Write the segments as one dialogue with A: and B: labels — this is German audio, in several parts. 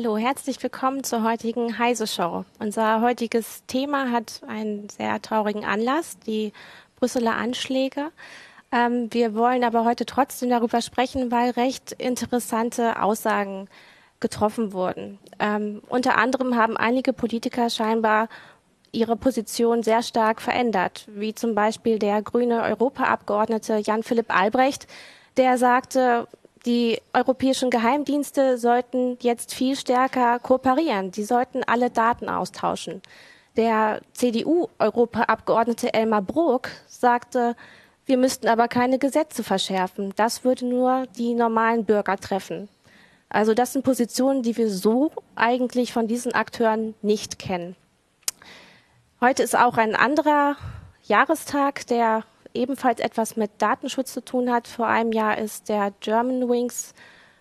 A: Hallo, herzlich willkommen zur heutigen Heise Show. Unser heutiges Thema hat einen sehr traurigen Anlass, die Brüsseler Anschläge. Ähm, wir wollen aber heute trotzdem darüber sprechen, weil recht interessante Aussagen getroffen wurden. Ähm, unter anderem haben einige Politiker scheinbar ihre Position sehr stark verändert, wie zum Beispiel der grüne Europaabgeordnete Jan-Philipp Albrecht, der sagte, die europäischen Geheimdienste sollten jetzt viel stärker kooperieren. Sie sollten alle Daten austauschen. Der CDU-Europaabgeordnete Elmar Brok sagte, wir müssten aber keine Gesetze verschärfen. Das würde nur die normalen Bürger treffen. Also das sind Positionen, die wir so eigentlich von diesen Akteuren nicht kennen. Heute ist auch ein anderer Jahrestag der ebenfalls etwas mit Datenschutz zu tun hat. Vor einem Jahr ist der Germanwings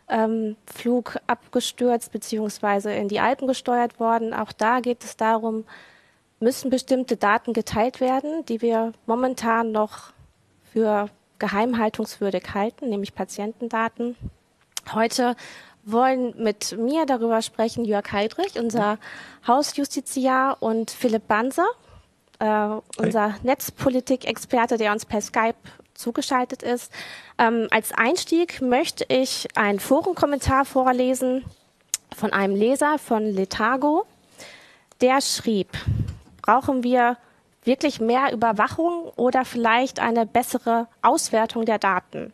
A: ähm, Flug abgestürzt bzw. in die Alpen gesteuert worden. Auch da geht es darum, müssen bestimmte Daten geteilt werden, die wir momentan noch für geheimhaltungswürdig halten, nämlich Patientendaten. Heute wollen mit mir darüber sprechen Jörg Heidrich, unser Hausjustiziar, und Philipp Banser, äh, unser Netzpolitik-Experte, der uns per Skype zugeschaltet ist. Ähm, als Einstieg möchte ich einen Forenkommentar vorlesen von einem Leser von Letago. Der schrieb, brauchen wir wirklich mehr Überwachung oder vielleicht eine bessere Auswertung der Daten?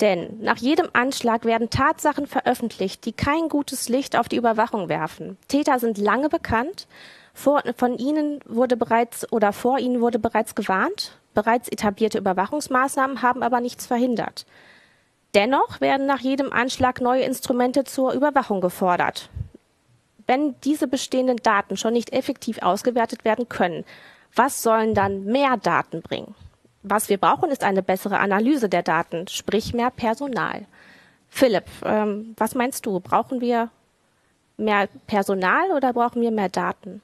A: Denn nach jedem Anschlag werden Tatsachen veröffentlicht, die kein gutes Licht auf die Überwachung werfen. Täter sind lange bekannt vor, von ihnen wurde bereits oder vor ihnen wurde bereits gewarnt. Bereits etablierte Überwachungsmaßnahmen haben aber nichts verhindert. Dennoch werden nach jedem Anschlag neue Instrumente zur Überwachung gefordert. Wenn diese bestehenden Daten schon nicht effektiv ausgewertet werden können, was sollen dann mehr Daten bringen? Was wir brauchen, ist eine bessere Analyse der Daten, sprich mehr Personal. Philipp, ähm, was meinst du? Brauchen wir mehr Personal oder brauchen wir mehr Daten?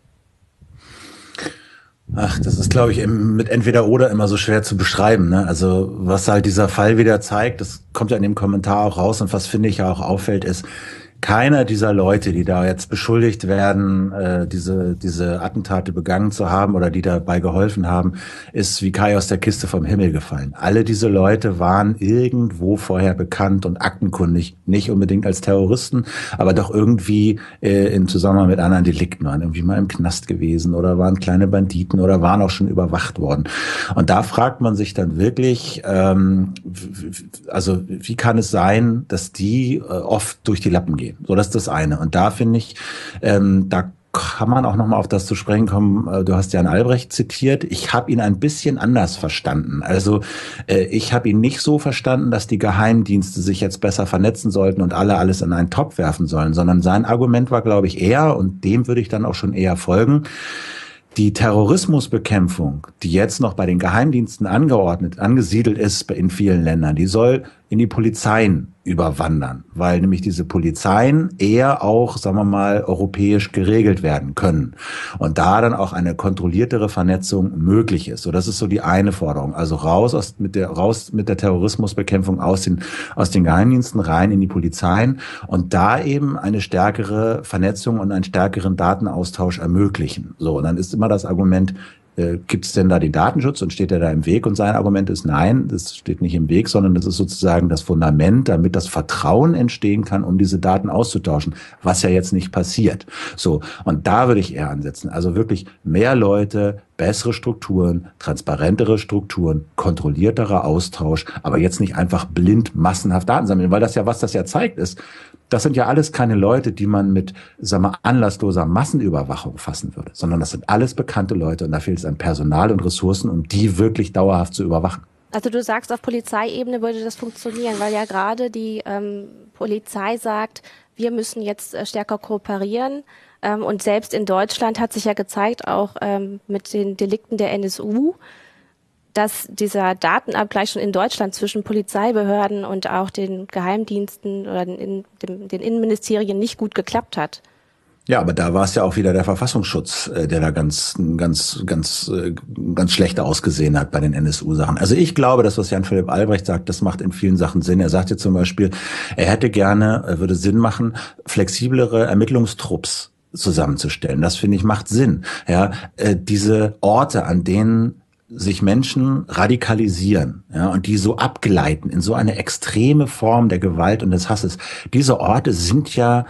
B: Ach, das ist, glaube ich, mit entweder oder immer so schwer zu beschreiben. Ne? Also was halt dieser Fall wieder zeigt, das kommt ja in dem Kommentar auch raus und was finde ich ja auch auffällt, ist, keiner dieser Leute, die da jetzt beschuldigt werden, äh, diese, diese Attentate begangen zu haben oder die dabei geholfen haben, ist wie Kai aus der Kiste vom Himmel gefallen. Alle diese Leute waren irgendwo vorher bekannt und aktenkundig, nicht unbedingt als Terroristen, aber doch irgendwie äh, in Zusammenhang mit anderen Delikten, waren irgendwie mal im Knast gewesen oder waren kleine Banditen oder waren auch schon überwacht worden. Und da fragt man sich dann wirklich, ähm, also wie kann es sein, dass die äh, oft durch die Lappen gehen? Gehen. So, das ist das eine. Und da finde ich, ähm, da kann man auch noch mal auf das zu sprechen kommen. Äh, du hast Jan Albrecht zitiert. Ich habe ihn ein bisschen anders verstanden. Also äh, ich habe ihn nicht so verstanden, dass die Geheimdienste sich jetzt besser vernetzen sollten und alle alles in einen Topf werfen sollen, sondern sein Argument war, glaube ich, eher, und dem würde ich dann auch schon eher folgen, die Terrorismusbekämpfung, die jetzt noch bei den Geheimdiensten angeordnet, angesiedelt ist in vielen Ländern, die soll in die Polizeien überwandern, weil nämlich diese Polizeien eher auch, sagen wir mal, europäisch geregelt werden können und da dann auch eine kontrolliertere Vernetzung möglich ist. So, das ist so die eine Forderung. Also raus aus, mit der, raus mit der Terrorismusbekämpfung aus den, aus den Geheimdiensten rein in die Polizeien und da eben eine stärkere Vernetzung und einen stärkeren Datenaustausch ermöglichen. So, und dann ist immer das Argument, äh, gibt es denn da den Datenschutz und steht er da im Weg? Und sein Argument ist nein, das steht nicht im Weg, sondern das ist sozusagen das Fundament, damit das Vertrauen entstehen kann, um diese Daten auszutauschen, was ja jetzt nicht passiert. So, und da würde ich eher ansetzen. Also wirklich mehr Leute, bessere Strukturen, transparentere Strukturen, kontrollierterer Austausch, aber jetzt nicht einfach blind massenhaft Daten sammeln, weil das ja, was das ja zeigt, ist, das sind ja alles keine Leute, die man mit, sag mal, anlassloser Massenüberwachung fassen würde, sondern das sind alles bekannte Leute und da fehlt es an Personal und Ressourcen, um die wirklich dauerhaft zu überwachen.
A: Also du sagst, auf Polizeiebene würde das funktionieren, weil ja gerade die ähm, Polizei sagt, wir müssen jetzt äh, stärker kooperieren. Ähm, und selbst in Deutschland hat sich ja gezeigt, auch ähm, mit den Delikten der NSU, dass dieser Datenabgleich schon in Deutschland zwischen Polizeibehörden und auch den Geheimdiensten oder den, Innenministerien nicht gut geklappt hat.
B: Ja, aber da war es ja auch wieder der Verfassungsschutz, äh, der da ganz, ganz, ganz, äh, ganz schlecht ausgesehen hat bei den NSU-Sachen. Also ich glaube, das, was Jan Philipp Albrecht sagt, das macht in vielen Sachen Sinn. Er sagte zum Beispiel, er hätte gerne, er würde Sinn machen, flexiblere Ermittlungstrupps zusammenzustellen. Das finde ich macht Sinn. Ja, äh, diese Orte, an denen sich Menschen radikalisieren ja, und die so abgleiten in so eine extreme Form der Gewalt und des Hasses. Diese Orte sind ja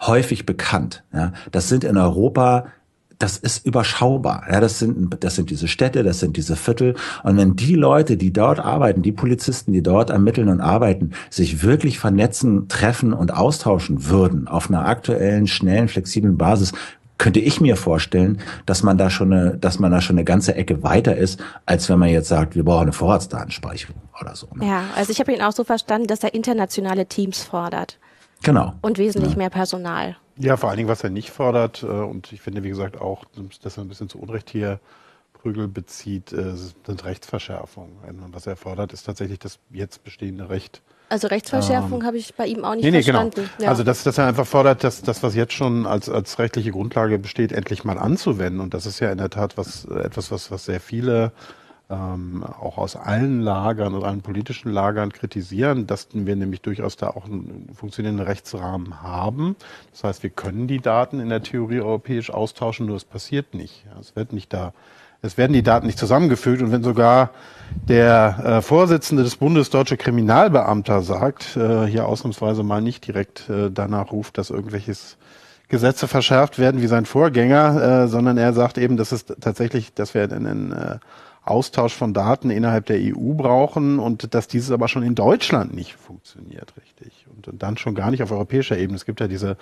B: häufig bekannt. Ja. Das sind in Europa das ist überschaubar. Ja, das sind, das sind diese Städte, das sind diese Viertel. Und wenn die Leute, die dort arbeiten, die Polizisten, die dort ermitteln und arbeiten, sich wirklich vernetzen, treffen und austauschen würden auf einer aktuellen, schnellen, flexiblen Basis, könnte ich mir vorstellen, dass man da schon eine, dass man da schon eine ganze Ecke weiter ist, als wenn man jetzt sagt, wir brauchen eine Vorratsdatenspeicherung oder so.
A: Ne? Ja, also ich habe ihn auch so verstanden, dass er internationale Teams fordert.
B: Genau.
A: Und wesentlich ja. mehr Personal.
C: Ja, vor allen Dingen, was er nicht fordert, äh, und ich finde, wie gesagt, auch, dass er ein bisschen zu Unrecht hier Prügel bezieht, äh, sind Rechtsverschärfungen. Was er fordert, ist tatsächlich das jetzt bestehende Recht.
A: Also Rechtsverschärfung ähm, habe ich bei ihm auch nicht nee, nee, genau. verstanden.
C: Genau. Ja. Also dass, dass er einfach fordert, dass das, was jetzt schon als, als rechtliche Grundlage besteht, endlich mal anzuwenden. Und das ist ja in der Tat was, etwas, was, was sehr viele ähm, auch aus allen Lagern und allen politischen Lagern kritisieren, dass wir nämlich durchaus da auch einen funktionierenden Rechtsrahmen haben. Das heißt, wir können die Daten in der Theorie europäisch austauschen, nur es passiert nicht. Es wird nicht da es werden die Daten nicht zusammengefügt und wenn sogar der äh, Vorsitzende des Bundes Deutsche Kriminalbeamter sagt, äh, hier ausnahmsweise mal nicht direkt äh, danach ruft, dass irgendwelches Gesetze verschärft werden wie sein Vorgänger, äh, sondern er sagt eben, dass es tatsächlich, dass wir einen äh, Austausch von Daten innerhalb der EU brauchen und dass dieses aber schon in Deutschland nicht funktioniert, richtig. Und, und dann schon gar nicht auf europäischer Ebene. Es gibt ja diese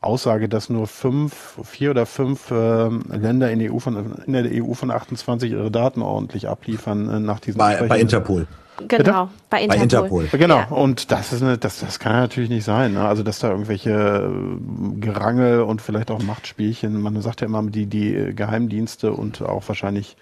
C: Aussage, dass nur fünf, vier oder fünf äh, Länder in der, EU von, in der EU von 28 ihre Daten ordentlich abliefern äh, nach diesem
B: bei, bei Interpol.
A: Genau,
B: bei Interpol. Bei Interpol.
C: Genau, ja. und das ist eine, das, das kann natürlich nicht sein. Ne? Also dass da irgendwelche äh, Gerangel und vielleicht auch Machtspielchen, man sagt ja immer, die, die Geheimdienste und auch wahrscheinlich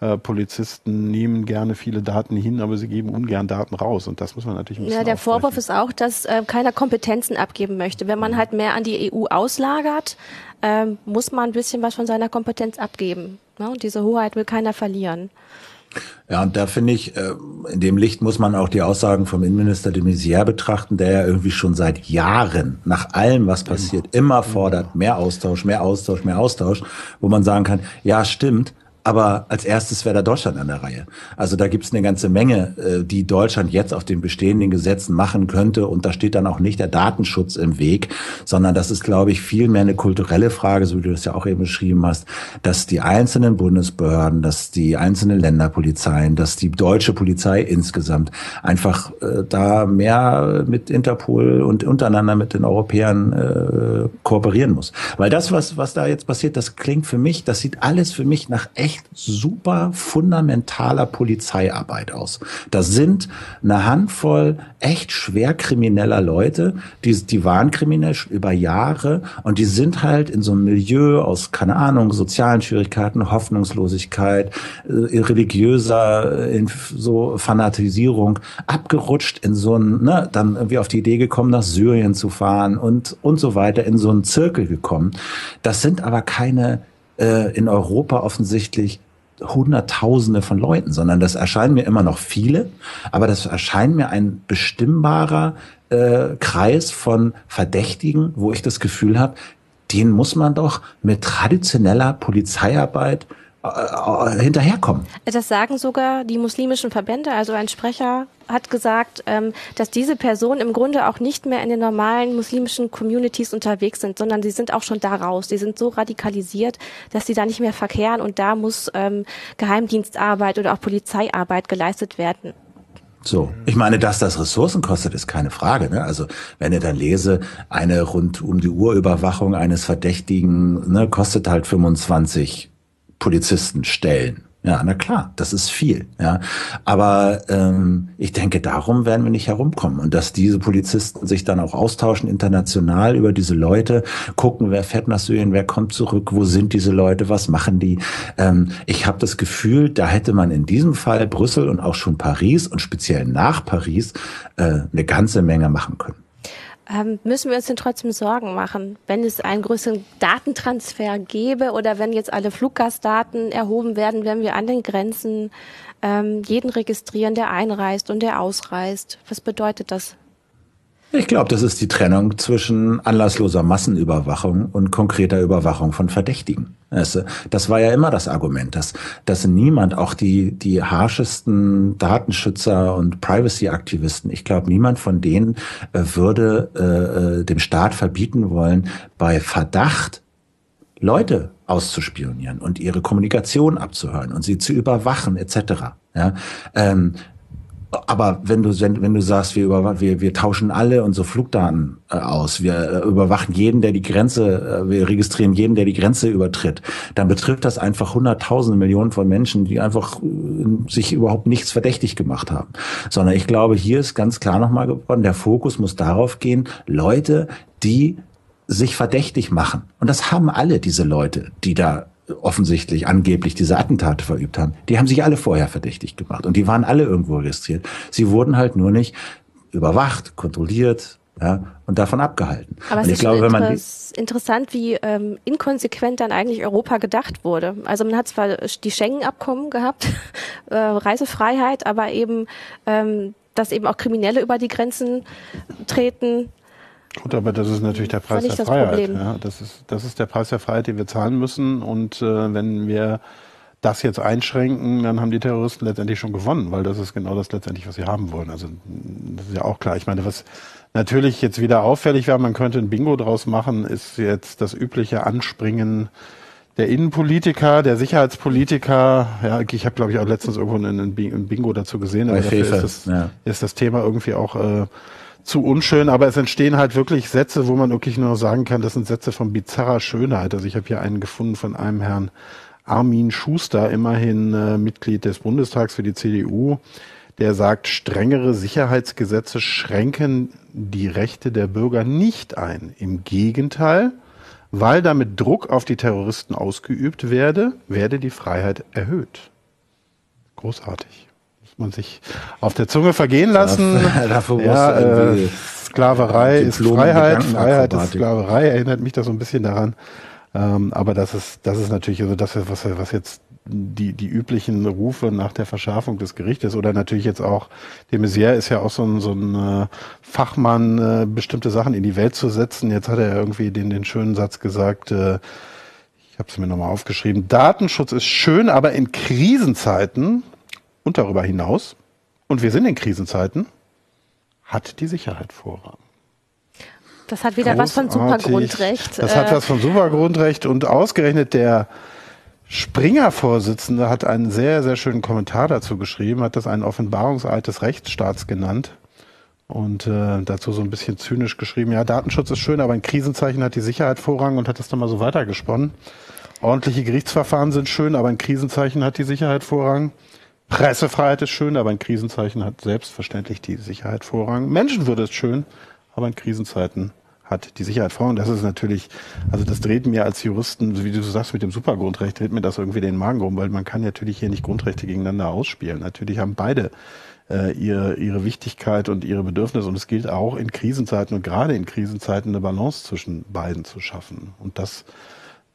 C: äh, Polizisten nehmen gerne viele Daten hin, aber sie geben ungern Daten raus. Und das muss man natürlich ein
A: Ja, der Vorwurf ist auch, dass äh, keiner Kompetenzen abgeben möchte. Wenn man halt mehr an die EU auslagert, äh, muss man ein bisschen was von seiner Kompetenz abgeben. Ne? Und diese Hoheit will keiner verlieren.
B: Ja, und da finde ich, äh, in dem Licht muss man auch die Aussagen vom Innenminister de Maizière betrachten, der ja irgendwie schon seit Jahren nach allem, was passiert, immer fordert, mehr Austausch, mehr Austausch, mehr Austausch, wo man sagen kann, ja, stimmt, aber als erstes wäre da Deutschland an der Reihe. Also da gibt es eine ganze Menge, äh, die Deutschland jetzt auf den bestehenden Gesetzen machen könnte. Und da steht dann auch nicht der Datenschutz im Weg, sondern das ist, glaube ich, viel mehr eine kulturelle Frage, so wie du das ja auch eben beschrieben hast, dass die einzelnen Bundesbehörden, dass die einzelnen Länderpolizeien, dass die deutsche Polizei insgesamt einfach äh, da mehr mit Interpol und untereinander mit den Europäern äh, kooperieren muss. Weil das, was, was da jetzt passiert, das klingt für mich, das sieht alles für mich nach echt echt super fundamentaler Polizeiarbeit aus. Das sind eine Handvoll echt schwer krimineller Leute, die, die waren kriminell über Jahre und die sind halt in so einem Milieu aus, keine Ahnung, sozialen Schwierigkeiten, Hoffnungslosigkeit, äh, religiöser äh, so Fanatisierung abgerutscht in so ein, ne, dann irgendwie auf die Idee gekommen, nach Syrien zu fahren und, und so weiter, in so einen Zirkel gekommen. Das sind aber keine äh, in Europa offensichtlich Hunderttausende von Leuten, sondern das erscheinen mir immer noch viele, aber das erscheint mir ein bestimmbarer äh, Kreis von Verdächtigen, wo ich das Gefühl habe, den muss man doch mit traditioneller Polizeiarbeit hinterherkommen.
A: Das sagen sogar die muslimischen Verbände. Also ein Sprecher hat gesagt, ähm, dass diese Personen im Grunde auch nicht mehr in den normalen muslimischen Communities unterwegs sind, sondern sie sind auch schon da raus. Die sind so radikalisiert, dass sie da nicht mehr verkehren und da muss ähm, Geheimdienstarbeit oder auch Polizeiarbeit geleistet werden.
B: So, ich meine, dass das Ressourcen kostet, ist keine Frage. Ne? Also wenn ihr dann lese, eine rund um die Uhr Überwachung eines Verdächtigen ne, kostet halt 25 Polizisten stellen. Ja, na klar, das ist viel. Ja, aber ähm, ich denke, darum werden wir nicht herumkommen und dass diese Polizisten sich dann auch austauschen international über diese Leute, gucken, wer fährt nach Syrien, wer kommt zurück, wo sind diese Leute, was machen die. Ähm, ich habe das Gefühl, da hätte man in diesem Fall Brüssel und auch schon Paris und speziell nach Paris äh, eine ganze Menge machen können.
A: Ähm, müssen wir uns denn trotzdem Sorgen machen, wenn es einen größeren Datentransfer gäbe oder wenn jetzt alle Fluggastdaten erhoben werden, wenn wir an den Grenzen ähm, jeden registrieren, der einreist und der ausreist? Was bedeutet das?
B: Ich glaube, das ist die Trennung zwischen anlassloser Massenüberwachung und konkreter Überwachung von Verdächtigen. Das war ja immer das Argument, dass, dass niemand, auch die, die harschesten Datenschützer und Privacy-Aktivisten, ich glaube, niemand von denen äh, würde äh, äh, dem Staat verbieten wollen, bei Verdacht Leute auszuspionieren und ihre Kommunikation abzuhören und sie zu überwachen etc. Ja, ähm, aber wenn du wenn, wenn du sagst, wir über wir wir tauschen alle unsere Flugdaten äh, aus, wir äh, überwachen jeden, der die Grenze, äh, wir registrieren jeden, der die Grenze übertritt, dann betrifft das einfach hunderttausende Millionen von Menschen, die einfach äh, sich überhaupt nichts verdächtig gemacht haben. Sondern ich glaube, hier ist ganz klar nochmal geworden, der Fokus muss darauf gehen, Leute, die sich verdächtig machen. Und das haben alle diese Leute, die da offensichtlich angeblich diese Attentate verübt haben, die haben sich alle vorher verdächtig gemacht und die waren alle irgendwo registriert. Sie wurden halt nur nicht überwacht, kontrolliert, ja, und davon abgehalten.
A: Aber
B: und
A: es ist glaube, wenn man interessant, wie ähm, inkonsequent dann eigentlich Europa gedacht wurde. Also man hat zwar die Schengen-Abkommen gehabt, äh, Reisefreiheit, aber eben, ähm, dass eben auch Kriminelle über die Grenzen treten,
C: Gut, aber das ist natürlich der Preis der Freiheit. Ja, das, ist, das ist der Preis der Freiheit, den wir zahlen müssen. Und äh, wenn wir das jetzt einschränken, dann haben die Terroristen letztendlich schon gewonnen, weil das ist genau das letztendlich, was sie haben wollen. Also das ist ja auch klar. Ich meine, was natürlich jetzt wieder auffällig wäre, man könnte ein Bingo draus machen, ist jetzt das übliche Anspringen der Innenpolitiker, der Sicherheitspolitiker. Ja, ich habe, glaube ich, auch letztens irgendwo ein Bingo dazu gesehen.
B: Aber dafür ist
C: das, ja. ist das Thema irgendwie auch äh, zu unschön, aber es entstehen halt wirklich Sätze, wo man wirklich nur sagen kann, das sind Sätze von bizarrer Schönheit. Also ich habe hier einen gefunden von einem Herrn Armin Schuster, immerhin äh, Mitglied des Bundestags für die CDU, der sagt, strengere Sicherheitsgesetze schränken die Rechte der Bürger nicht ein. Im Gegenteil, weil damit Druck auf die Terroristen ausgeübt werde, werde die Freiheit erhöht. Großartig man sich auf der Zunge vergehen lassen. Dafür ja, äh, Sklaverei ist Freiheit, Freiheit ist Sklaverei, erinnert mich da so ein bisschen daran. Ähm, aber das ist, das ist natürlich also das, was, was jetzt die, die üblichen Rufe nach der Verschärfung des Gerichtes oder natürlich jetzt auch, de Maizière ist ja auch so ein, so ein äh, Fachmann, äh, bestimmte Sachen in die Welt zu setzen. Jetzt hat er irgendwie den, den schönen Satz gesagt, äh, ich habe es mir nochmal aufgeschrieben, Datenschutz ist schön, aber in Krisenzeiten und darüber hinaus, und wir sind in Krisenzeiten, hat die Sicherheit Vorrang.
A: Das hat wieder Großartig. was von Supergrundrecht.
C: Das hat äh, was von Supergrundrecht und ausgerechnet der Springer-Vorsitzende hat einen sehr, sehr schönen Kommentar dazu geschrieben, hat das einen Offenbarungseid des Rechtsstaats genannt und äh, dazu so ein bisschen zynisch geschrieben, ja, Datenschutz ist schön, aber in Krisenzeichen hat die Sicherheit Vorrang und hat das dann mal so weitergesponnen. Ordentliche Gerichtsverfahren sind schön, aber in Krisenzeichen hat die Sicherheit Vorrang. Pressefreiheit ist schön, aber in Krisenzeichen hat selbstverständlich die Sicherheit Vorrang. Menschenwürde ist schön, aber in Krisenzeiten hat die Sicherheit Vorrang. Das ist natürlich, also das dreht mir als Juristen, wie du sagst, mit dem Supergrundrecht, dreht mir das irgendwie den Magen rum, weil man kann natürlich hier nicht Grundrechte gegeneinander ausspielen. Natürlich haben beide äh, ihre, ihre Wichtigkeit und ihre Bedürfnisse und es gilt auch in Krisenzeiten und gerade in Krisenzeiten eine Balance zwischen beiden zu schaffen. Und das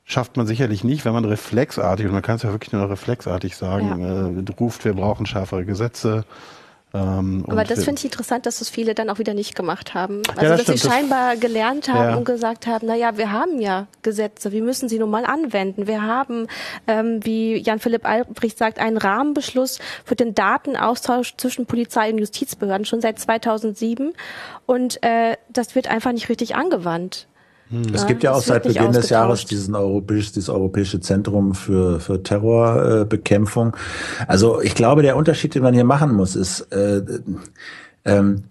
C: schafft man sicherlich nicht, wenn man reflexartig, und man kann es ja wirklich nur reflexartig sagen, ja. äh, ruft, wir brauchen schärfere Gesetze.
A: Ähm, Aber das finde ich interessant, dass das viele dann auch wieder nicht gemacht haben. Also, ja, das dass stimmt, sie scheinbar gelernt haben ja. und gesagt haben, na ja, wir haben ja Gesetze, wir müssen sie nun mal anwenden. Wir haben, ähm, wie Jan-Philipp Albrecht sagt, einen Rahmenbeschluss für den Datenaustausch zwischen Polizei und Justizbehörden schon seit 2007 und äh, das wird einfach nicht richtig angewandt.
B: Es gibt ja auch seit Beginn des Jahres diesen europäisch, dieses Europäische Zentrum für, für Terrorbekämpfung. also ich glaube, der Unterschied, den man hier machen muss, ist, äh, ähm,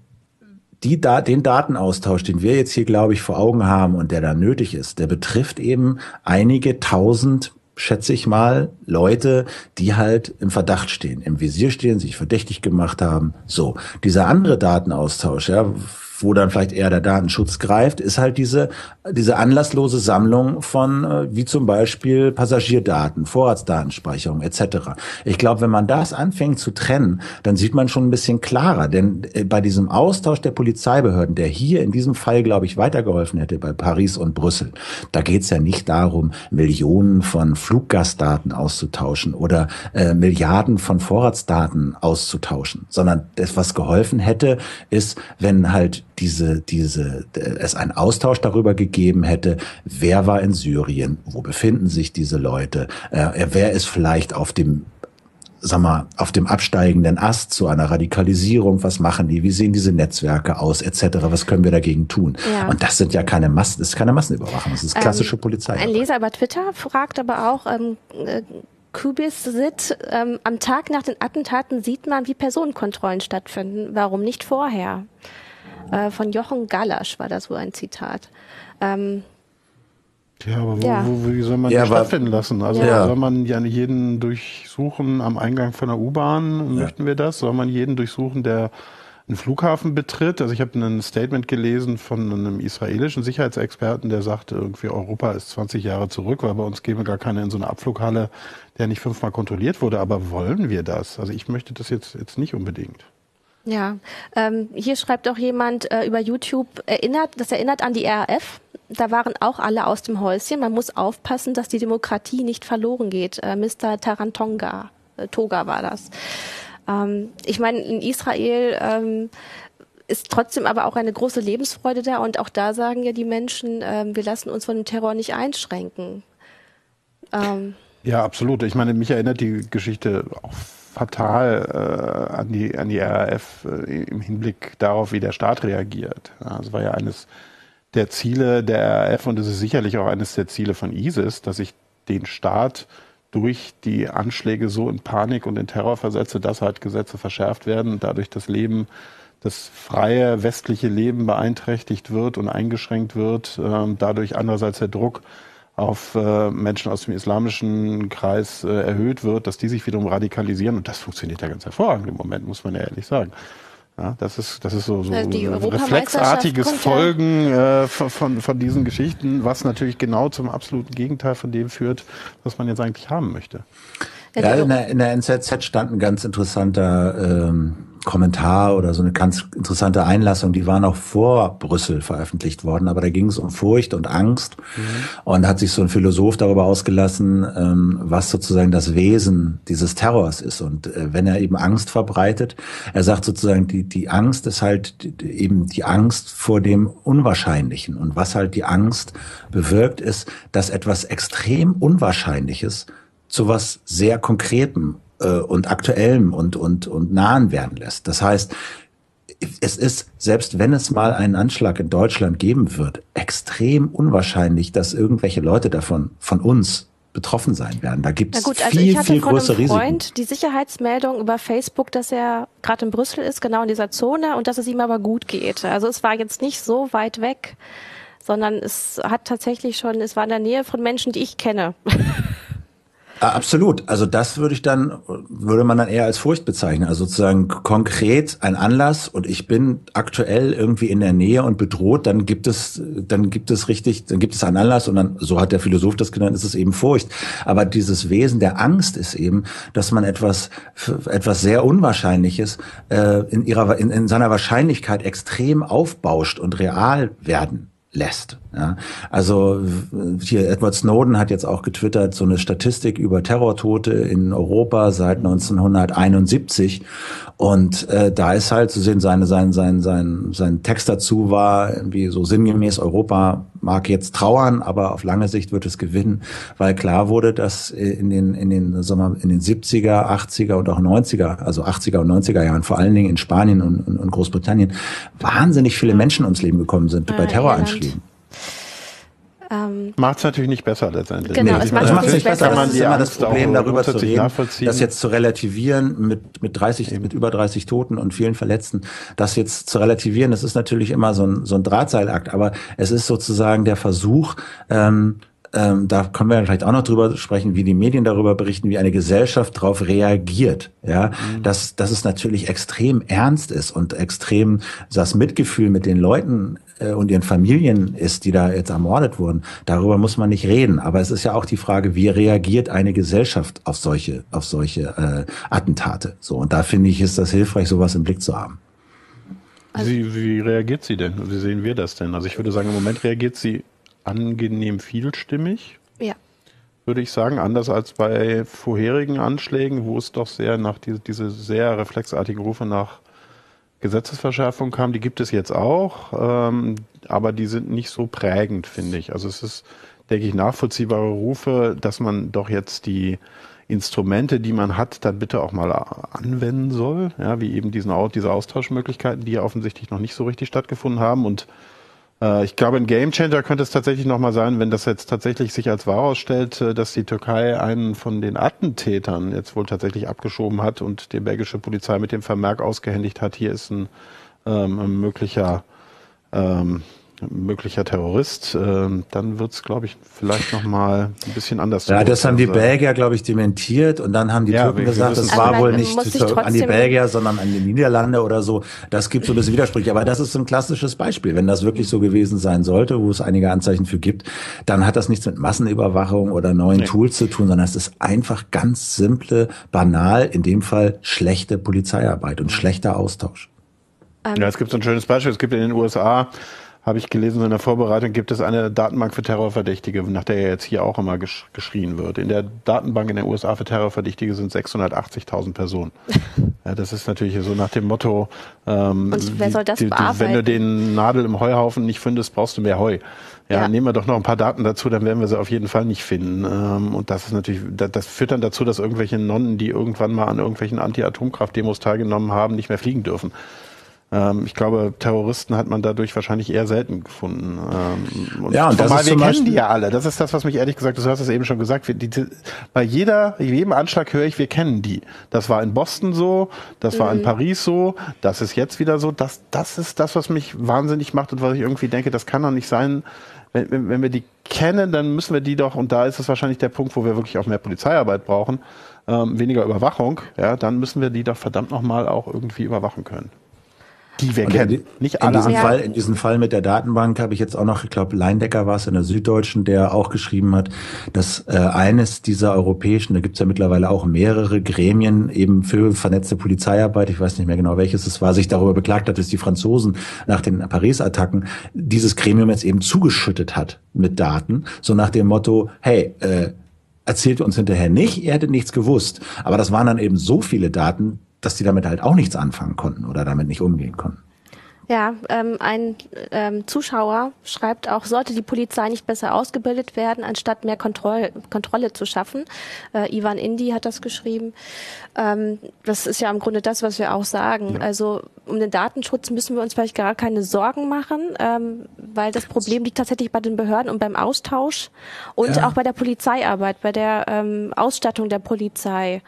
B: die da den Datenaustausch, den wir jetzt hier, glaube ich, vor Augen haben und der da nötig ist, der betrifft eben einige tausend schätze ich mal, Leute, die halt im Verdacht stehen, im Visier stehen, sich verdächtig gemacht haben. So, dieser andere Datenaustausch, ja, wo dann vielleicht eher der Datenschutz greift, ist halt diese, diese anlasslose Sammlung von, äh, wie zum Beispiel Passagierdaten, Vorratsdatenspeicherung etc. Ich glaube, wenn man das anfängt zu trennen, dann sieht man schon ein bisschen klarer, denn äh, bei diesem Austausch der Polizeibehörden, der hier in diesem Fall, glaube ich, weitergeholfen hätte bei Paris und Brüssel, da geht es ja nicht darum, Millionen von Fluggastdaten auszutauschen oder äh, Milliarden von Vorratsdaten auszutauschen, sondern das, was geholfen hätte, ist, wenn halt diese, diese, es einen Austausch darüber gegeben hätte, wer war in Syrien, wo befinden sich diese Leute, äh, wer ist vielleicht auf dem sag mal, auf dem absteigenden Ast zu einer Radikalisierung, was machen die, wie sehen diese Netzwerke aus, etc., was können wir dagegen tun? Ja. Und das sind ja keine Massen, das ist keine Massenüberwachung, das ist klassische ähm, Polizei.
A: Ein Leser über Twitter fragt aber auch, ähm, äh, Kubis-Sit, ähm, am Tag nach den Attentaten sieht man, wie Personenkontrollen stattfinden. Warum nicht vorher? Äh, von Jochen Gallasch war das wohl ein Zitat. Ähm,
C: ja, aber wo, ja. Wo, wie soll man ja, stattfinden lassen? Also ja. soll man ja jeden durchsuchen am Eingang von der U-Bahn? Möchten wir das? Soll man jeden durchsuchen, der einen Flughafen betritt? Also ich habe ein Statement gelesen von einem israelischen Sicherheitsexperten, der sagte, irgendwie Europa ist 20 Jahre zurück, weil bei uns käme gar keiner in so eine Abflughalle, der nicht fünfmal kontrolliert wurde. Aber wollen wir das? Also ich möchte das jetzt, jetzt nicht unbedingt.
A: Ja, ähm, hier schreibt auch jemand äh, über YouTube, erinnert, das erinnert an die RAF. Da waren auch alle aus dem Häuschen. Man muss aufpassen, dass die Demokratie nicht verloren geht. Äh, Mr. Tarantonga, äh, Toga war das. Ähm, ich meine, in Israel ähm, ist trotzdem aber auch eine große Lebensfreude da und auch da sagen ja die Menschen, äh, wir lassen uns von dem Terror nicht einschränken.
C: Ähm. Ja, absolut. Ich meine, mich erinnert die Geschichte auch fatal äh, an, die, an die RAF äh, im Hinblick darauf, wie der Staat reagiert. Ja, das war ja eines der Ziele der RAF und es ist sicherlich auch eines der Ziele von ISIS, dass ich den Staat durch die Anschläge so in Panik und in Terror versetze, dass halt Gesetze verschärft werden und dadurch das Leben, das freie westliche Leben beeinträchtigt wird und eingeschränkt wird, äh, dadurch andererseits der Druck auf äh, Menschen aus dem islamischen Kreis äh, erhöht wird, dass die sich wiederum radikalisieren. Und das funktioniert ja ganz hervorragend im Moment, muss man ja ehrlich sagen. Ja, das ist, das ist so, so reflexartiges Folgen äh, von, von diesen Geschichten, was natürlich genau zum absoluten Gegenteil von dem führt, was man jetzt eigentlich haben möchte.
B: Ja, in der, in der NZZ stand ein ganz interessanter ähm, Kommentar oder so eine ganz interessante Einlassung, die war noch vor Brüssel veröffentlicht worden, aber da ging es um Furcht und Angst. Mhm. und hat sich so ein Philosoph darüber ausgelassen, ähm, was sozusagen das Wesen dieses Terrors ist. Und äh, wenn er eben Angst verbreitet, er sagt sozusagen, die, die Angst ist halt eben die Angst vor dem Unwahrscheinlichen. Und was halt die Angst bewirkt ist, dass etwas extrem Unwahrscheinliches zu was sehr Konkretem äh, und aktuellem und, und, und nahen werden lässt. Das heißt, es ist, selbst wenn es mal einen Anschlag in Deutschland geben wird, extrem unwahrscheinlich, dass irgendwelche Leute davon, von uns, betroffen sein werden. Da gibt es also viel, viel größere Risiken. Freund
A: die Sicherheitsmeldung über Facebook, dass er gerade in Brüssel ist, genau in dieser Zone und dass es ihm aber gut geht. Also es war jetzt nicht so weit weg, sondern es hat tatsächlich schon, es war in der Nähe von Menschen, die ich kenne.
B: Absolut. Also das würde ich dann, würde man dann eher als Furcht bezeichnen. Also sozusagen konkret ein Anlass und ich bin aktuell irgendwie in der Nähe und bedroht, dann gibt es, dann gibt es richtig, dann gibt es einen Anlass und dann, so hat der Philosoph das genannt, ist es eben Furcht. Aber dieses Wesen der Angst ist eben, dass man etwas, etwas sehr Unwahrscheinliches äh, in ihrer, in, in seiner Wahrscheinlichkeit extrem aufbauscht und real werden lässt. Ja, also hier Edward Snowden hat jetzt auch getwittert so eine Statistik über Terrortote in Europa seit 1971 und äh, da ist halt zu sehen seine sein sein sein sein Text dazu war irgendwie so sinngemäß Europa mag jetzt trauern, aber auf lange Sicht wird es gewinnen, weil klar wurde, dass in den in den sagen wir, in den 70er, 80er und auch 90er, also 80er und 90er Jahren vor allen Dingen in Spanien und, und, Großbritannien wahnsinnig viele Menschen ums Leben gekommen sind ja, bei Terroranschlägen.
C: Ähm, macht es natürlich nicht besser letztendlich.
B: Genau, nee, es macht es nicht besser. Das ist immer das Problem, darüber zu reden, das jetzt zu relativieren mit, mit 30, Eben. mit über 30 Toten und vielen Verletzten. Das jetzt zu relativieren, das ist natürlich immer so ein, so ein Drahtseilakt, aber es ist sozusagen der Versuch, ähm, ähm, da können wir vielleicht auch noch drüber sprechen, wie die Medien darüber berichten, wie eine Gesellschaft darauf reagiert. Ja, mhm. dass, dass es natürlich extrem ernst ist und extrem das Mitgefühl mit den Leuten und ihren Familien ist, die da jetzt ermordet wurden. Darüber muss man nicht reden. Aber es ist ja auch die Frage, wie reagiert eine Gesellschaft auf solche, auf solche äh, Attentate? So und da finde ich, ist das hilfreich, sowas im Blick zu haben.
C: Also wie, wie reagiert sie denn? Wie sehen wir das denn? Also ich würde sagen, im Moment reagiert sie angenehm vielstimmig.
A: Ja.
C: Würde ich sagen, anders als bei vorherigen Anschlägen, wo es doch sehr nach diese, diese sehr reflexartige Rufe nach Gesetzesverschärfung kam, die gibt es jetzt auch, ähm, aber die sind nicht so prägend, finde ich. Also es ist, denke ich, nachvollziehbare Rufe, dass man doch jetzt die Instrumente, die man hat, dann bitte auch mal anwenden soll, ja, wie eben diesen, diese Austauschmöglichkeiten, die ja offensichtlich noch nicht so richtig stattgefunden haben und ich glaube, ein Gamechanger könnte es tatsächlich nochmal sein, wenn das jetzt tatsächlich sich als wahr ausstellt, äh, dass die Türkei einen von den Attentätern jetzt wohl tatsächlich abgeschoben hat und die belgische Polizei mit dem Vermerk ausgehändigt hat, hier ist ein, ähm, ein möglicher ähm, möglicher Terrorist, äh, dann wird's, glaube ich, vielleicht nochmal ein bisschen anders.
B: Ja, das haben die Belgier, glaube ich, dementiert und dann haben die ja, Türken gesagt, das war wohl nicht an die Belgier, sondern an die Niederlande oder so. Das gibt so ein bisschen Widersprüche, aber das ist ein klassisches Beispiel. Wenn das wirklich so gewesen sein sollte, wo es einige Anzeichen für gibt, dann hat das nichts mit Massenüberwachung oder neuen nee. Tools zu tun, sondern es ist einfach ganz simple, banal, in dem Fall schlechte Polizeiarbeit und schlechter Austausch.
C: Ja, es gibt so ein schönes Beispiel. Es gibt in den USA habe ich gelesen, in der Vorbereitung gibt es eine Datenbank für Terrorverdächtige, nach der ja jetzt hier auch immer gesch geschrien wird. In der Datenbank in den USA für Terrorverdächtige sind 680.000 Personen. ja, das ist natürlich so nach dem Motto,
A: ähm, die, die,
C: wenn du den Nadel im Heuhaufen nicht findest, brauchst du mehr Heu. Ja, ja, nehmen wir doch noch ein paar Daten dazu, dann werden wir sie auf jeden Fall nicht finden. Ähm, und das ist natürlich, das führt dann dazu, dass irgendwelche Nonnen, die irgendwann mal an irgendwelchen Anti-Atomkraft-Demos teilgenommen haben, nicht mehr fliegen dürfen. Ähm, ich glaube, Terroristen hat man dadurch wahrscheinlich eher selten gefunden.
B: Ähm, und ja, und das ist
C: wir kennen die ja alle. Das ist das, was mich ehrlich gesagt, du hast es eben schon gesagt, wir, die, bei jeder, jedem Anschlag höre ich, wir kennen die. Das war in Boston so, das war in mhm. Paris so, das ist jetzt wieder so. Das, das ist das, was mich wahnsinnig macht und was ich irgendwie denke, das kann doch nicht sein. Wenn, wenn, wenn wir die kennen, dann müssen wir die doch, und da ist es wahrscheinlich der Punkt, wo wir wirklich auch mehr Polizeiarbeit brauchen, ähm, weniger Überwachung, ja, dann müssen wir die doch verdammt nochmal auch irgendwie überwachen können.
B: Die wir kennen. In, nicht alle. In diesem, Fall, in diesem Fall mit der Datenbank habe ich jetzt auch noch, ich glaube, Leindecker war es in der Süddeutschen, der auch geschrieben hat, dass äh, eines dieser europäischen, da gibt es ja mittlerweile auch mehrere Gremien eben für vernetzte Polizeiarbeit, ich weiß nicht mehr genau welches es war, sich darüber beklagt hat, dass die Franzosen nach den Paris-Attacken dieses Gremium jetzt eben zugeschüttet hat mit Daten, so nach dem Motto, hey, äh, erzählt uns hinterher nicht, ihr hättet nichts gewusst. Aber das waren dann eben so viele Daten, dass die damit halt auch nichts anfangen konnten oder damit nicht umgehen konnten.
A: Ja, ähm, ein ähm, Zuschauer schreibt auch, sollte die Polizei nicht besser ausgebildet werden, anstatt mehr Kontroll Kontrolle zu schaffen. Äh, Ivan Indi hat das geschrieben. Ähm, das ist ja im Grunde das, was wir auch sagen. Ja. Also um den Datenschutz müssen wir uns vielleicht gar keine Sorgen machen, ähm, weil das Problem liegt tatsächlich bei den Behörden und beim Austausch und ja. auch bei der Polizeiarbeit, bei der ähm, Ausstattung der Polizei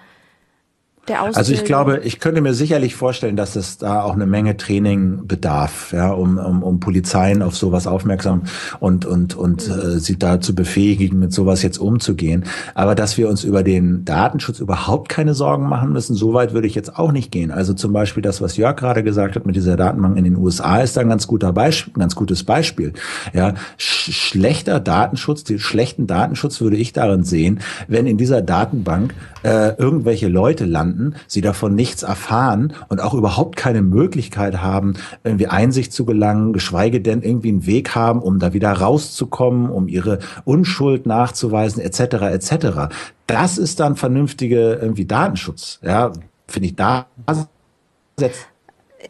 B: der Ausbildung? Also ich glaube, ich könnte mir sicherlich vorstellen, dass es da auch eine Menge Training bedarf, ja, um, um, um Polizeien auf sowas aufmerksam und und und mhm. äh, sie da zu befähigen, mit sowas jetzt umzugehen. Aber dass wir uns über den Datenschutz überhaupt keine Sorgen machen müssen, so weit würde ich jetzt auch nicht gehen. Also zum Beispiel das, was Jörg gerade gesagt hat mit dieser Datenbank in den USA, ist ein ganz guter Beispiel, ganz gutes Beispiel. Ja, sch schlechter Datenschutz, den schlechten Datenschutz würde ich darin sehen, wenn in dieser Datenbank äh, irgendwelche Leute landen sie davon nichts erfahren und auch überhaupt keine Möglichkeit haben, irgendwie Einsicht zu gelangen, geschweige denn irgendwie einen Weg haben, um da wieder rauszukommen, um ihre Unschuld nachzuweisen, etc. etc. Das ist dann vernünftige irgendwie Datenschutz. Ja, finde ich da
A: setzt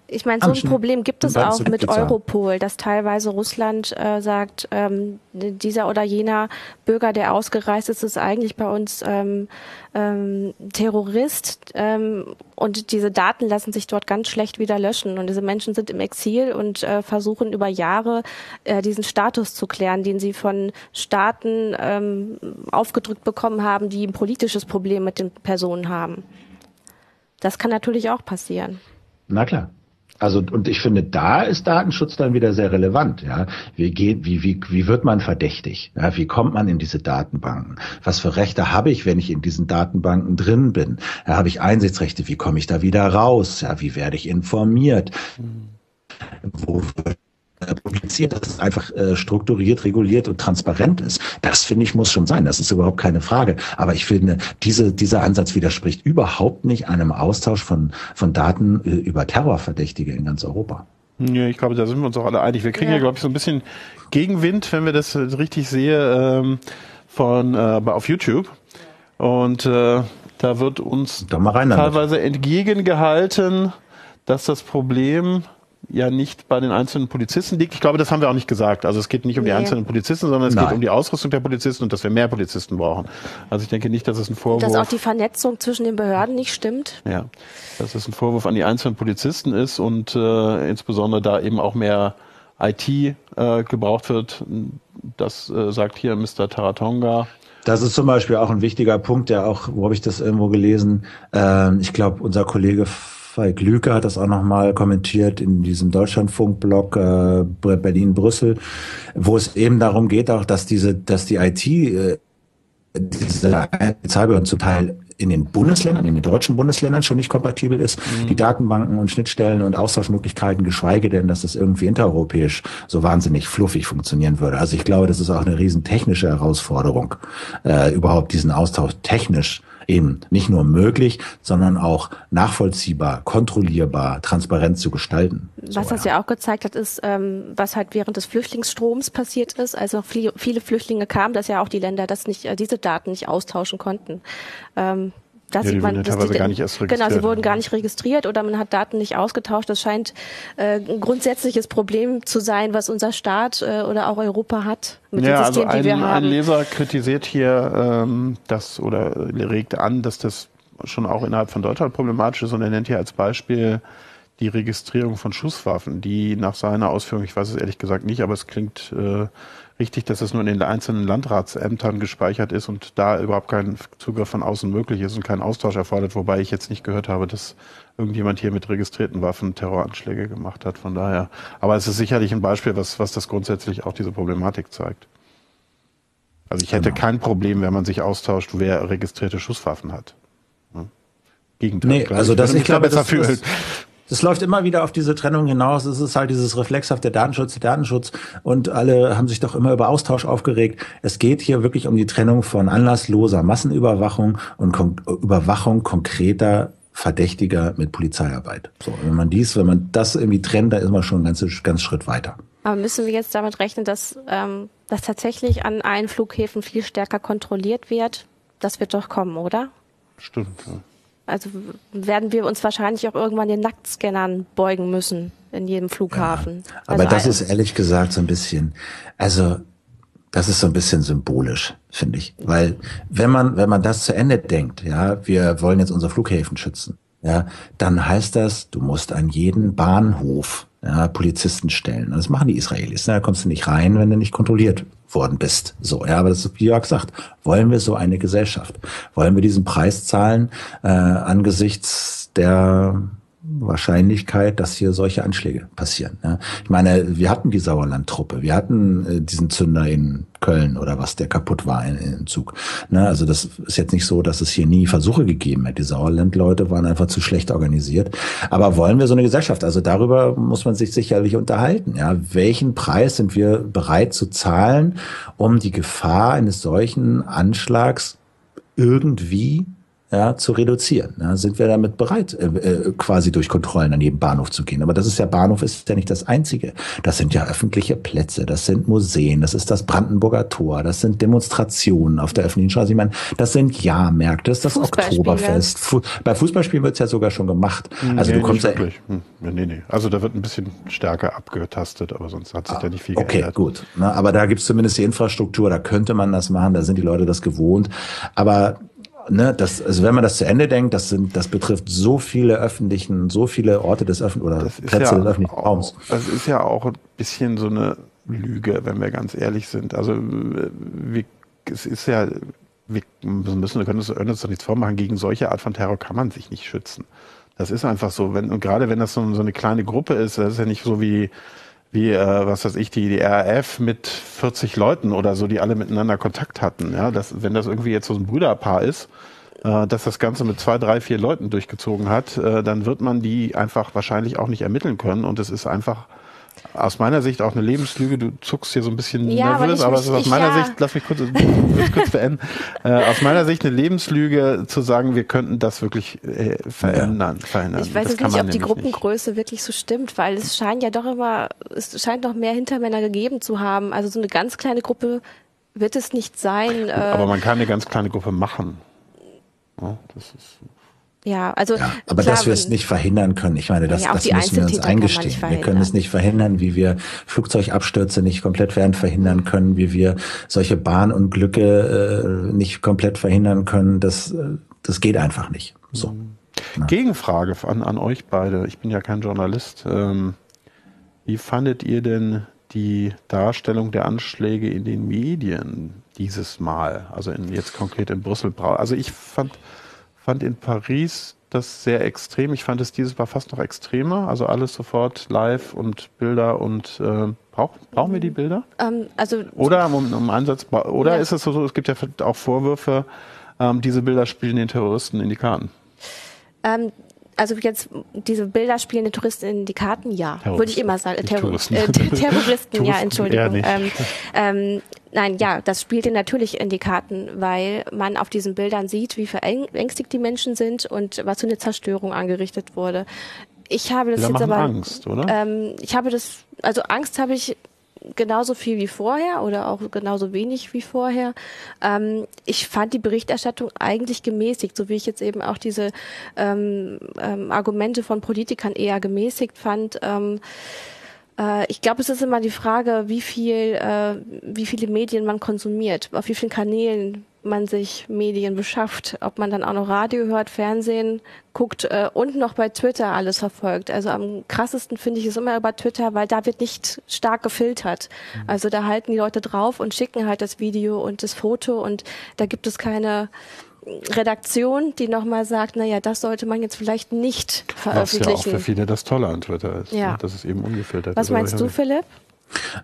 A: ich meine, so ein Problem gibt es auch mit Europol, dass teilweise Russland äh, sagt, ähm, dieser oder jener Bürger, der ausgereist ist, ist eigentlich bei uns ähm, ähm, Terrorist. Ähm, und diese Daten lassen sich dort ganz schlecht wieder löschen. Und diese Menschen sind im Exil und äh, versuchen über Jahre äh, diesen Status zu klären, den sie von Staaten ähm, aufgedrückt bekommen haben, die ein politisches Problem mit den Personen haben. Das kann natürlich auch passieren.
B: Na klar. Also und ich finde, da ist Datenschutz dann wieder sehr relevant. Ja, wie geht, wie wie wie wird man verdächtig? Ja, wie kommt man in diese Datenbanken? Was für Rechte habe ich, wenn ich in diesen Datenbanken drin bin? Ja, habe ich Einsichtsrechte? Wie komme ich da wieder raus? Ja, wie werde ich informiert? Mhm. Wo wird publiziert, dass es einfach äh, strukturiert, reguliert und transparent ist. Das finde ich muss schon sein. Das ist überhaupt keine Frage. Aber ich finde, diese, dieser Ansatz widerspricht überhaupt nicht einem Austausch von, von Daten äh, über Terrorverdächtige in ganz Europa.
C: Ja, ich glaube, da sind wir uns auch alle einig. Wir kriegen ja, ja glaube ich, so ein bisschen Gegenwind, wenn wir das richtig sehe, ähm, von äh, auf YouTube. Und äh, da wird uns teilweise entgegengehalten, dass das Problem ja nicht bei den einzelnen Polizisten liegt. Ich glaube, das haben wir auch nicht gesagt. Also es geht nicht um die einzelnen Polizisten, sondern es Nein. geht um die Ausrüstung der Polizisten und dass wir mehr Polizisten brauchen. Also ich denke nicht, dass es ein Vorwurf...
A: Dass auch die Vernetzung zwischen den Behörden nicht stimmt.
C: Ja, dass es ein Vorwurf an die einzelnen Polizisten ist und äh, insbesondere da eben auch mehr IT äh, gebraucht wird. Das äh, sagt hier Mr. Taratonga.
B: Das ist zum Beispiel auch ein wichtiger Punkt, der auch, wo habe ich das irgendwo gelesen? Äh, ich glaube, unser Kollege Falk Lüke hat das auch nochmal kommentiert in diesem Deutschlandfunk-Blog äh, Berlin-Brüssel, wo es eben darum geht auch, dass diese, dass die IT, äh, diese Zahlbehörden zum Teil in den Bundesländern, in den deutschen Bundesländern schon nicht kompatibel ist. Mhm. Die Datenbanken und Schnittstellen und Austauschmöglichkeiten, geschweige denn, dass das irgendwie intereuropäisch so wahnsinnig fluffig funktionieren würde. Also ich glaube, das ist auch eine riesen technische Herausforderung, äh, überhaupt diesen Austausch technisch eben nicht nur möglich, sondern auch nachvollziehbar, kontrollierbar, transparent zu gestalten.
A: Was so, das ja. ja auch gezeigt hat, ist, ähm, was halt während des Flüchtlingsstroms passiert ist. Also viele, viele Flüchtlinge kamen, dass ja auch die Länder das nicht, äh, diese Daten nicht austauschen konnten. Ähm, da ja, sieht man, dass die, gar nicht erst registriert. Genau, sie wurden gar nicht registriert oder man hat Daten nicht ausgetauscht. Das scheint äh, ein grundsätzliches Problem zu sein, was unser Staat äh, oder auch Europa hat
C: mit ja, den Systemen, also ein, die wir haben. Ein Leser kritisiert hier ähm, das oder regt an, dass das schon auch innerhalb von Deutschland problematisch ist und er nennt hier als Beispiel die Registrierung von Schusswaffen, die nach seiner Ausführung, ich weiß es ehrlich gesagt nicht, aber es klingt äh, richtig, dass es nur in den einzelnen Landratsämtern gespeichert ist und da überhaupt kein Zugriff von außen möglich ist und kein Austausch erfordert, wobei ich jetzt nicht gehört habe, dass irgendjemand hier mit registrierten Waffen Terroranschläge gemacht hat. Von daher, aber es ist sicherlich ein Beispiel, was, was das grundsätzlich auch diese Problematik zeigt. Also ich hätte genau. kein Problem, wenn man sich austauscht, wer registrierte Schusswaffen hat.
B: Gegenteil. Nee, also das, ich glaube, das, das, das läuft immer wieder auf diese Trennung hinaus. Es ist halt dieses reflexhafte Datenschutz, der Datenschutz. Und alle haben sich doch immer über Austausch aufgeregt. Es geht hier wirklich um die Trennung von anlassloser Massenüberwachung und Kon Überwachung konkreter Verdächtiger mit Polizeiarbeit. So, wenn man dies, wenn man das irgendwie trennt, da ist man schon einen ganz, ganz Schritt weiter.
A: Aber müssen wir jetzt damit rechnen, dass ähm, das tatsächlich an allen Flughäfen viel stärker kontrolliert wird? Das wird doch kommen, oder?
C: Stimmt. Ja.
A: Also werden wir uns wahrscheinlich auch irgendwann den Nacktscannern beugen müssen in jedem Flughafen.
B: Ja, aber also das ist ehrlich gesagt so ein bisschen, also das ist so ein bisschen symbolisch, finde ich. Weil wenn man, wenn man das zu Ende denkt, ja, wir wollen jetzt unsere Flughäfen schützen, ja, dann heißt das, du musst an jeden Bahnhof ja, Polizisten stellen. Das machen die Israelis. Ne? Da kommst du nicht rein, wenn du nicht kontrolliert worden bist. So, ja, aber das ist, wie Jörg sagt, wollen wir so eine Gesellschaft? Wollen wir diesen Preis zahlen äh, angesichts der Wahrscheinlichkeit, dass hier solche Anschläge passieren. Ja. Ich meine, wir hatten die Sauerlandtruppe, wir hatten äh, diesen Zünder in Köln oder was, der kaputt war im Zug. Ne, also das ist jetzt nicht so, dass es hier nie Versuche gegeben hätte. Die Sauerland-Leute waren einfach zu schlecht organisiert. Aber wollen wir so eine Gesellschaft? Also darüber muss man sich sicherlich unterhalten. Ja, welchen Preis sind wir bereit zu zahlen, um die Gefahr eines solchen Anschlags irgendwie ja, zu reduzieren. Ja, sind wir damit bereit, äh, äh, quasi durch Kontrollen an jedem Bahnhof zu gehen? Aber das ist ja Bahnhof ist ja nicht das einzige. Das sind ja öffentliche Plätze, das sind Museen, das ist das Brandenburger Tor, das sind Demonstrationen auf der öffentlichen Straße. Ich meine, das sind Jahrmärkte, das ist das Oktoberfest. Fu bei Fußballspielen wird es ja sogar schon gemacht.
C: Hm, also nee, du kommst ja. Hm, nee, nee. Also da wird ein bisschen stärker abgetastet, aber sonst hat sich ah, da nicht viel
B: okay, geändert. Okay, gut. Na, aber da gibt's zumindest die Infrastruktur, da könnte man das machen, da sind die Leute das gewohnt. Aber ne, das, also wenn man das zu Ende denkt, das sind, das betrifft so viele öffentlichen, so viele Orte des öffentlichen oder Plätze ja des öffentlichen Raums.
C: Das ist ja auch ein bisschen so eine Lüge, wenn wir ganz ehrlich sind. Also wie, es ist ja, wir müssen, wir können uns, uns doch nichts vormachen, gegen solche Art von Terror kann man sich nicht schützen. Das ist einfach so. Wenn, und gerade wenn das so, so eine kleine Gruppe ist, das ist ja nicht so wie, wie äh, was weiß ich, die, die RAF mit 40 Leuten oder so, die alle miteinander Kontakt hatten. Ja, das, wenn das irgendwie jetzt so ein Brüderpaar ist, äh, dass das Ganze mit zwei, drei, vier Leuten durchgezogen hat, äh, dann wird man die einfach wahrscheinlich auch nicht ermitteln können. Und es ist einfach aus meiner Sicht auch eine Lebenslüge. Du zuckst hier so ein bisschen
A: Ja,
C: nervös, aber es ist aus meiner
A: ja.
C: Sicht, lass mich kurz, kurz, beenden, äh, aus meiner Sicht eine Lebenslüge zu sagen, wir könnten das wirklich äh, verändern. verändern.
A: Ich weiß
C: das
A: jetzt
C: kann
A: nicht,
C: man
A: ob die Gruppengröße wirklich so stimmt, weil es scheint ja doch immer, es scheint noch mehr Hintermänner gegeben zu haben. Also so eine ganz kleine Gruppe wird es nicht sein. Äh,
C: Aber man kann eine ganz kleine Gruppe machen. Ja, das ist,
A: ja, also
B: Ja, aber
A: klar,
B: dass wir es nicht verhindern können, ich meine, das,
A: Ja,
B: das müssen wir uns eingestehen. Wir können es nicht verhindern, wie wir Flugzeugabstürze nicht komplett werden verhindern können, wie wir solche Bahnunglücke äh, nicht komplett verhindern können. Das, äh, das geht einfach nicht. So.
C: Gegenfrage an, an euch beide. Ich bin ja kein Journalist. Ähm, wie fandet ihr denn die Darstellung der Anschläge in den Medien dieses Mal? Also in, jetzt konkret in Brüssel. Brau- Also ich fand, fand in Paris das sehr extrem. Ich fand es dieses Mal fast noch extremer. Also alles sofort live und Bilder und äh, brauch, brauchen wir die Bilder?
A: ähm, also
C: Oder um, um Ansatz, oder
A: Ja.
C: ist es so, es gibt ja auch Vorwürfe, ähm, diese Bilder spielen den Terroristen in die Karten.
A: Ähm, also jetzt diese Bilder spielen den Touristen in die Karten, ja,
C: Terroristen,
A: würde ich immer sagen. Terror
C: Touristen.
A: äh, Terroristen, ja, Entschuldigung. Ähm, ähm, nein, ja, das spielt ihnen natürlich in die Karten, weil man auf diesen Bildern sieht, wie verängstigt die Menschen sind und was für eine Zerstörung angerichtet wurde. Ich habe das
C: Die
A: jetzt aber
C: Angst, oder?
A: ähm, ich habe das, also Angst habe ich genauso viel wie vorher oder auch genauso wenig wie vorher. Ähm, ich fand die Berichterstattung eigentlich gemäßigt, so wie ich jetzt eben auch diese ähm, ähm, Argumente von Politikern eher gemäßigt fand. Ähm, äh, ich glaube, es ist immer die Frage, wie viel, äh, wie viele Medien man konsumiert, auf wie vielen Kanälen man sich Medien beschafft, ob man dann auch noch Radio hört, Fernsehen guckt äh, und noch bei Twitter alles verfolgt. Also am krassesten finde ich es immer über Twitter, weil da wird nicht stark gefiltert. Also da halten die Leute drauf und schicken halt das Video und das Foto und da gibt es keine Redaktion, die nochmal sagt, naja, das sollte man jetzt vielleicht nicht
C: Was ja auch
A: veröffentlichen.
C: für viele das Tolle an Twitter ist.
A: Ja.
C: ne? Dass es eben ungefiltert
A: Was
C: ist. Aber
A: meinst du, Philipp?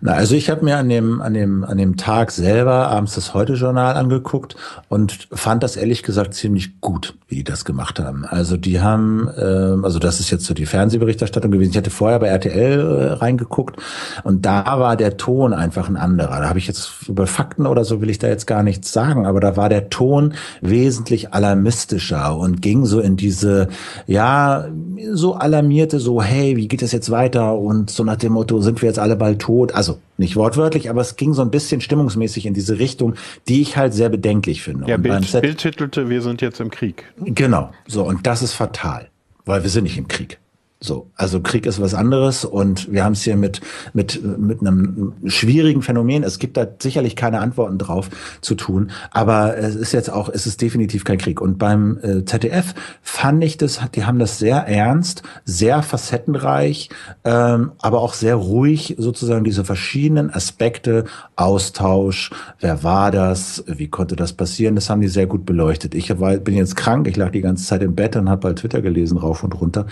B: Na, also ich habe mir an dem, an, dem, an dem Tag selber abends das Heute-Journal angeguckt und fand das ehrlich gesagt ziemlich gut, wie die das gemacht haben. Also die haben, ähm, also das ist jetzt so die Fernsehberichterstattung gewesen. Ich hatte vorher bei RTL äh, reingeguckt und da war der Ton einfach ein anderer. Da habe ich jetzt über Fakten oder so will ich da jetzt gar nichts sagen, aber da war der Ton wesentlich alarmistischer und ging so in diese, ja, so alarmierte, so, hey, wie geht das jetzt weiter? Und so nach dem Motto, sind wir jetzt alle bald tot? Also nicht wortwörtlich, aber es ging so ein bisschen stimmungsmäßig in diese Richtung, die ich halt sehr bedenklich finde.
C: Ja,
B: Und
C: Bild,
B: Z-
C: Bild titelte, wir sind jetzt im Krieg.
B: Genau, so und das ist fatal, weil wir sind nicht im Krieg. So, also Krieg ist was anderes und wir haben es hier mit mit mit einem schwierigen Phänomen. Es gibt da sicherlich keine Antworten drauf zu tun, aber es ist jetzt auch, es ist definitiv kein Krieg. Und beim äh, ZDF fand ich das, die haben das sehr ernst, sehr facettenreich, ähm, aber auch sehr ruhig sozusagen diese verschiedenen Aspekte, Austausch, wer war das, wie konnte das passieren, das haben die sehr gut beleuchtet. Ich war, bin jetzt krank, ich lag die ganze Zeit im Bett und habe halt Twitter gelesen rauf und runter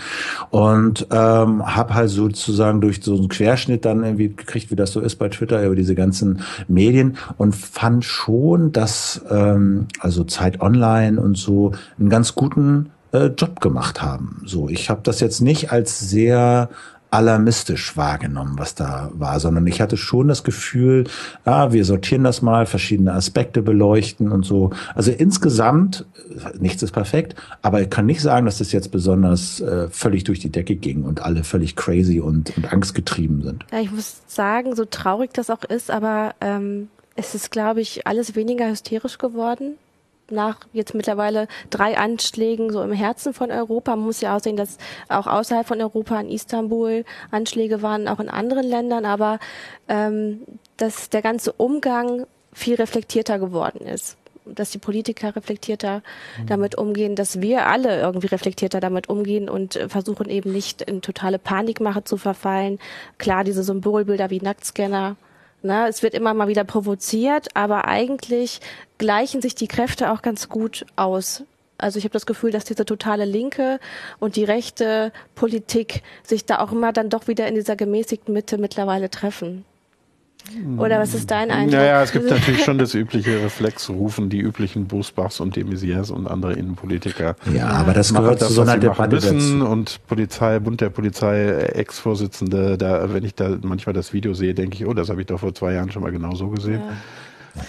B: und ähm, habe halt sozusagen durch so einen Querschnitt dann irgendwie gekriegt, wie das so ist bei Twitter über diese ganzen Medien und fand schon, dass ähm, also Zeit Online und so einen ganz guten äh, Job gemacht haben. So, ich habe das jetzt nicht als sehr alarmistisch wahrgenommen, was da war, sondern ich hatte schon das Gefühl, ah, wir sortieren das mal, verschiedene Aspekte beleuchten und so. Also insgesamt, nichts ist perfekt, aber ich kann nicht sagen, dass das jetzt besonders äh, völlig durch die Decke ging und alle völlig crazy und, und angstgetrieben sind.
A: Ja, ich muss sagen, so traurig das auch ist, aber ähm, es ist, glaube ich, alles weniger hysterisch geworden. Nach jetzt mittlerweile drei Anschlägen so im Herzen von Europa. Man muss ja auch sehen, dass auch außerhalb von Europa in Istanbul Anschläge waren, auch in anderen Ländern, aber ähm, dass der ganze Umgang viel reflektierter geworden ist dass die Politiker reflektierter damit umgehen, dass wir alle irgendwie reflektierter damit umgehen und äh, versuchen eben nicht in totale Panikmache zu verfallen. Klar, diese Symbolbilder wie Nacktscanner, na, es wird immer mal wieder provoziert, aber eigentlich gleichen sich die Kräfte auch ganz gut aus. Also ich habe das Gefühl, dass diese totale Linke und die rechte Politik sich da auch immer dann doch wieder in dieser gemäßigten Mitte mittlerweile treffen. Oder was ist dein Eindruck?
C: Naja, es gibt natürlich schon das übliche Reflexrufen, die üblichen Busbachs und de Maizières und andere Innenpolitiker.
B: Ja, aber das gehört
C: das,
B: zu so einer
C: Debatte
B: dazu.
C: Und Polizei, Bund der Polizei, Ex-Vorsitzende, da, wenn ich da manchmal das Video sehe, denke ich, oh, das habe ich doch vor zwei Jahren schon mal genau so gesehen. Ja.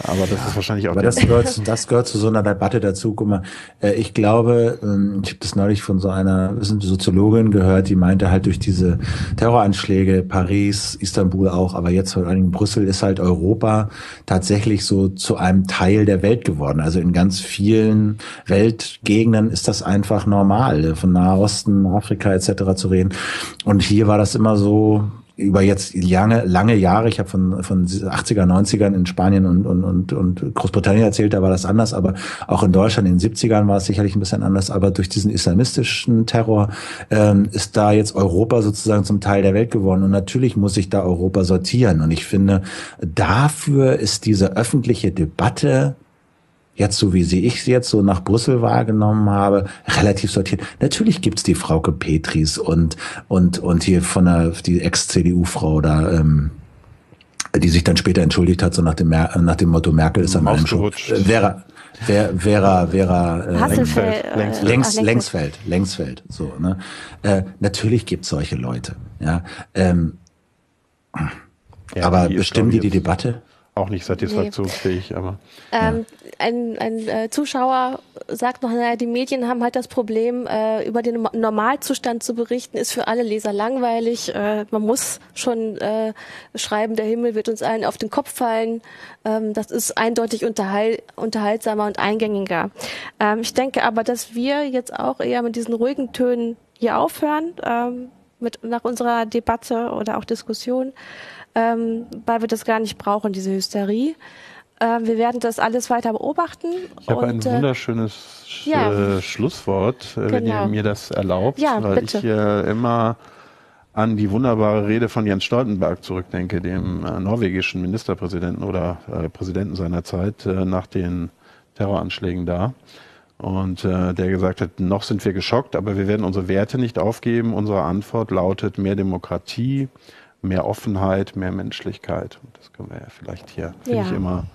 C: Aber das ja, ist wahrscheinlich auch.
B: Aber das gehört, das gehört zu so einer Debatte dazu. Guck mal, äh, ich glaube, ähm, ich habe das neulich von so einer Soziologin gehört, die meinte halt durch diese Terroranschläge, Paris, Istanbul auch, aber jetzt vor allem Brüssel ist halt Europa tatsächlich so zu einem Teil der Welt geworden. Also in ganz vielen Weltgegenden ist das einfach normal, von Nahosten, Afrika etc. zu reden. Und hier war das immer so, über jetzt lange, lange Jahre, ich habe von, von 80er, 90ern in Spanien und, und, und, und Großbritannien erzählt, da war das anders, aber auch in Deutschland in den 70ern war es sicherlich ein bisschen anders, aber durch diesen islamistischen Terror ähm, ist da jetzt Europa sozusagen zum Teil der Welt geworden. Und natürlich muss sich da Europa sortieren. Und ich finde, dafür ist diese öffentliche Debatte jetzt so wie sie ich jetzt so nach Brüssel wahrgenommen habe, relativ sortiert. Natürlich gibt's die Frauke Petris und und und hier von der die Ex-CDU-Frau da, ähm, die sich dann später entschuldigt hat, so nach dem Mer nach dem Motto Merkel ist am allem schon. Äh, Vera, Vera, Vera, Vera äh, äh, Längsfeld, Längs, Längsfeld, Längsfeld, so. Ne? Äh, natürlich gibt's solche Leute, ja. Ähm, ja aber bestimmen die die Debatte?
C: Auch nicht satisfaktionsfähig, nee. aber.
A: Ähm, ja. Ein, ein äh, Zuschauer sagt noch, naja, die Medien haben halt das Problem, äh, über den Normalzustand zu berichten, ist für alle Leser langweilig. Äh, man muss schon äh, schreiben, der Himmel wird uns allen auf den Kopf fallen. Ähm, das ist eindeutig unterhal unterhaltsamer und eingängiger. Ähm, ich denke aber, dass wir jetzt auch eher mit diesen ruhigen Tönen hier aufhören, ähm, mit, nach unserer Debatte oder auch Diskussion ähm, weil wir das gar nicht brauchen, diese Hysterie. Äh, wir werden das alles weiter beobachten.
C: Ich habe ein äh, wunderschönes Sch ja. äh, Schlusswort, äh, wenn ihr genau. mir das erlaubt, ja, weil bitte. ich äh, immer an die wunderbare Rede von Jens Stoltenberg zurückdenke, dem äh, norwegischen Ministerpräsidenten oder äh, Präsidenten seiner Zeit äh, nach den Terroranschlägen da. Und der gesagt hat, noch sind wir geschockt, aber wir werden unsere Werte nicht aufgeben. Unsere Antwort lautet mehr Demokratie, mehr Offenheit, mehr Menschlichkeit. Und das können wir ja vielleicht hier, finde ja. ich immer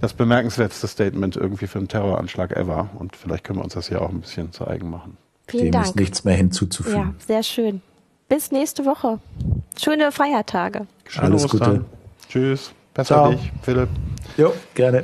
C: das bemerkenswerteste Statement irgendwie für einen Terroranschlag ever. Und vielleicht können wir uns das hier auch ein bisschen zu eigen machen.
A: Vielen Dem Dank.
B: ist nichts mehr hinzuzufügen.
A: Ja, sehr schön. Bis nächste Woche. Schöne Feiertage.
B: Schöne Alles Ostern. Gute.
C: Tschüss. Besser Ciao. dich, Philipp.
B: Jo, gerne.